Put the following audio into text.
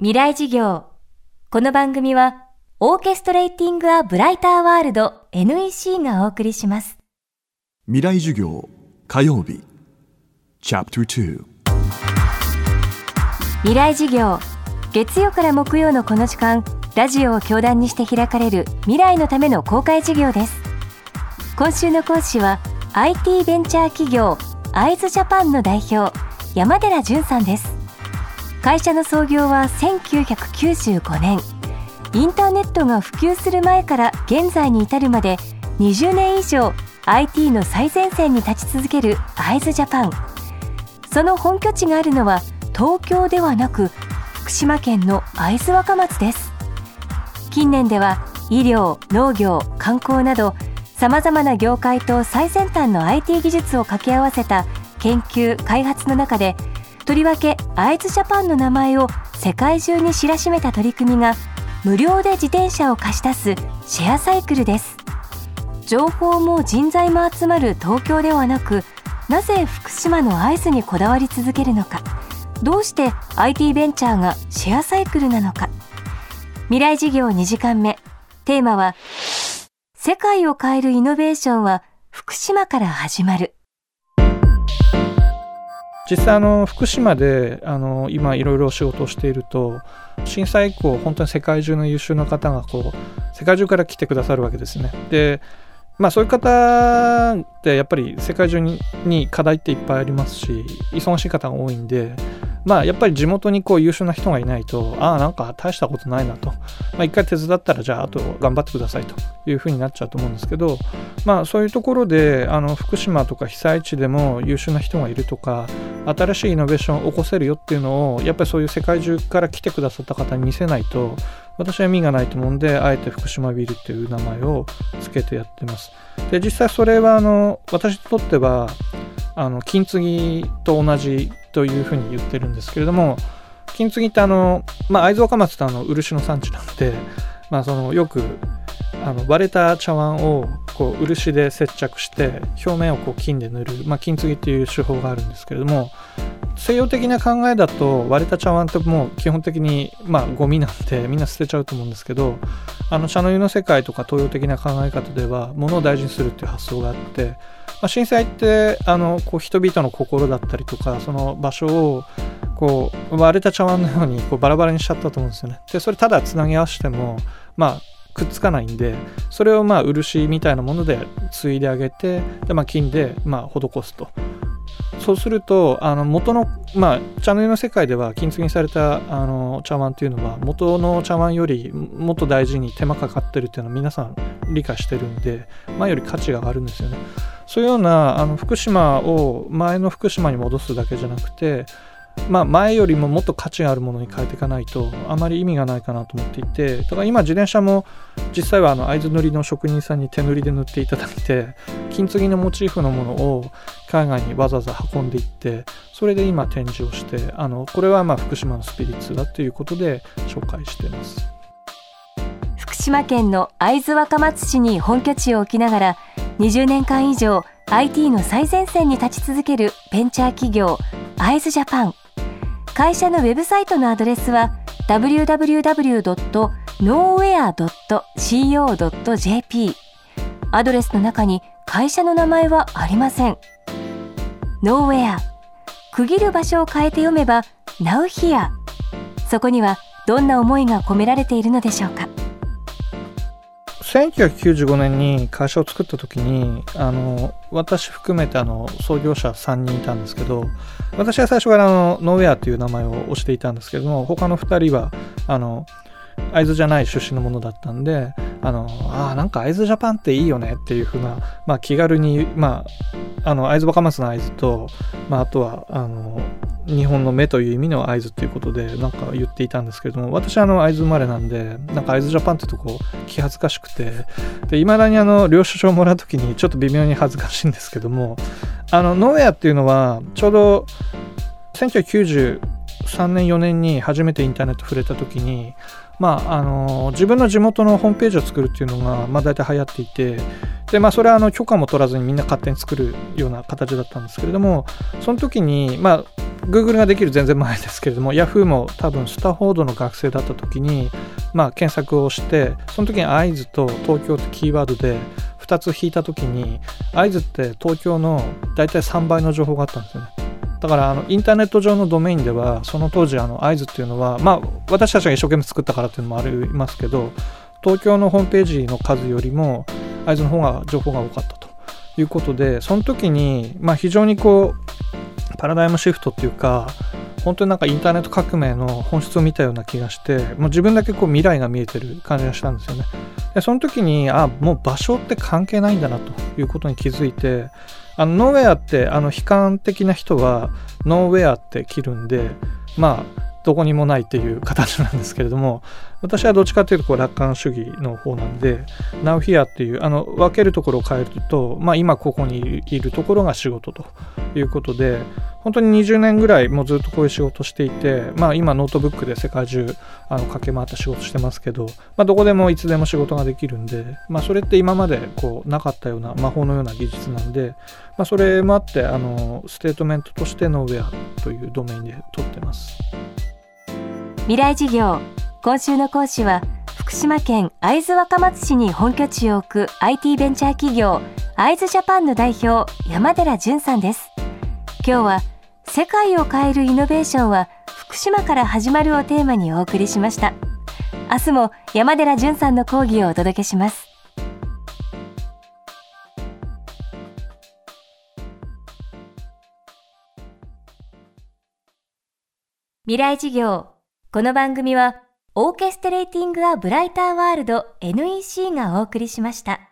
未来事業。この番組は、オーケストレーティング・ア・ブライター・ワールド NEC がお送りします。未来授業火曜日チャプター未来事業。月曜から木曜のこの時間、ラジオを教壇にして開かれる未来のための公開事業です。今週の講師は、IT ベンチャー企業、アイズジャパンの代表、山寺淳さんです。会社の創業は1995年。インターネットが普及する前から現在に至るまで20年以上 IT の最前線に立ち続けるアイズジャパン。その本拠地があるのは東京ではなく福島県の会津若松です。近年では医療農業観光などさまざまな業界と最先端の IT 技術を掛け合わせた研究開発の中でとりわけアイズジャパンの名前を世界中に知らしめた取り組みが無料で自転車を貸し出すシェアサイクルです。情報も人材も集まる東京ではなくなぜ福島の会津にこだわり続けるのか。どうして IT ベンチャーがシェアサイクルなのか。未来事業2時間目。テーマは世界を変えるイノベーションは福島から始まる。実際あの福島であの今いろいろ仕事をしていると震災以降本当に世界中の優秀な方がこう世界中から来てくださるわけですね。でまあそういう方ってやっぱり世界中に課題っていっぱいありますし忙しい方が多いんでまあやっぱり地元にこう優秀な人がいないとああなんか大したことないなと、まあ、一回手伝ったらじゃああと頑張ってくださいというふうになっちゃうと思うんですけどまあそういうところであの福島とか被災地でも優秀な人がいるとか新しいイノベーションを起こせるよっていうのをやっぱりそういう世界中から来てくださった方に見せないと私は意味がないと思うんであえて福島ビルっていう名前を付けてやってます。で実際それはあの私にとってはあの金継ぎと同じというふうに言ってるんですけれども金継ぎってあの、まあ、会津若松ってあの漆の産地なので、まあ、そのよくあの割れた茶碗をこう漆で接着して表面をこう金で塗る、まあ、金継ぎっていう手法があるんですけれども西洋的な考えだと割れた茶碗ってもう基本的にまあゴミなんでみんな捨てちゃうと思うんですけどあの茶の湯の世界とか東洋的な考え方では物を大事にするっていう発想があって、まあ、震災ってあのこう人々の心だったりとかその場所をこう割れた茶碗のようにこうバラバラにしちゃったと思うんですよね。でそれただつなぎ合わせてもまあくっつかないんでそれをまあ漆みたいなもので継いであげてで、まあ、金でまあ施すと。そうするとあの元の、まあ、茶の湯の世界では金継ぎされたあの茶碗っていうのは元の茶碗よりもっと大事に手間かかってるっていうのは皆さん理解してるんで前より価値が上がるんですよね。そういうようなあの福島を前の福島に戻すだけじゃなくてまあ、前よりももっと価値があるものに変えていかないとあまり意味がないかなと思っていてだから今自転車も実際はあの会津塗りの職人さんに手塗りで塗っていただいて金継ぎのモチーフのものを海外にわざわざ運んでいってそれで今展示をしてあのこれはまあ福島のスピリッツだということで紹介してます。福島県の会津若松市に本拠地を置きながら20年間以上 IT の最前線に立ち続けるベンチャー企業会津ジャパン。会社のウェブサイトのアドレスは www.nowhere.co.jp アドレスの中に会社の名前はありません。Nowhere 区切る場所を変えて読めば Now Here そこにはどんな思いが込められているのでしょうか。1995年に会社を作った時にあの私含めてあの創業者3人いたんですけど私は最初からあのノーウェアという名前を押していたんですけども他の2人はあの会津じゃない出身のものだったんであのあなんか会津ジャパンっていいよねっていうふうな、まあ、気軽に、まあ、あの会津若松の会津と、まあ、あとはあの日本の目という意味の合図ということでなんか言っていたんですけれども私あの会津生まれなんでなんか会津ジャパンってとこ気恥ずかしくてでいまだにあの領収書をもらう時にちょっと微妙に恥ずかしいんですけどもあのノーウェアっていうのはちょうど3年4年に初めてインターネット触れた時にまああの自分の地元のホームページを作るっていうのが、まあ、大体流行っていてで、まあ、それはあの許可も取らずにみんな勝手に作るような形だったんですけれどもその時に、まあ、Google ができる全然前ですけれども Yahoo も多分スタフォードの学生だった時に、まあ、検索をしてその時に会津と東京ってキーワードで2つ引いた時に会津って東京の大体3倍の情報があったんですよね。だからあのインターネット上のドメインではその当時あの会津っていうのはまあ私たちが一生懸命作ったからっていうのもありますけど東京のホームページの数よりも会津の方が情報が多かったということでその時にまあ非常にこうパラダイムシフトっていうか本当になんかインターネット革命の本質を見たような気がしてもう自分だけこう未来が見えてる感じがしたんですよね。でその時にあもう場所って関係ないんだなということに気づいてあのノーウェアってあの悲観的な人はノーウェアって着るんでまあどこにもないっていう形なんですけれども私はどっちかというとこう楽観主義の方なんで Now Here っていうあの分けるところを変えると、まあ、今ここにいるところが仕事ということで本当に20年ぐらいもうずっとこういう仕事していて、まあ、今ノートブックで世界中あの駆け回った仕事してますけど、まあ、どこでもいつでも仕事ができるんで、まあ、それって今までこうなかったような魔法のような技術なんで、まあ、それもあってあのステートメントとして nowhere というドメインで取ってます。未来授業今週の講師は福島県会津若松市に本拠地を置く IT ベンチャー企業会津ジャパンの代表山寺淳さんです今日は世界を変えるイノベーションは福島から始まるをテーマにお送りしました。明日も山寺淳さんの講義をお届けします。未来事業。この番組は、オーケストレーティング・ア・ブライター・ワールド NEC がお送りしました。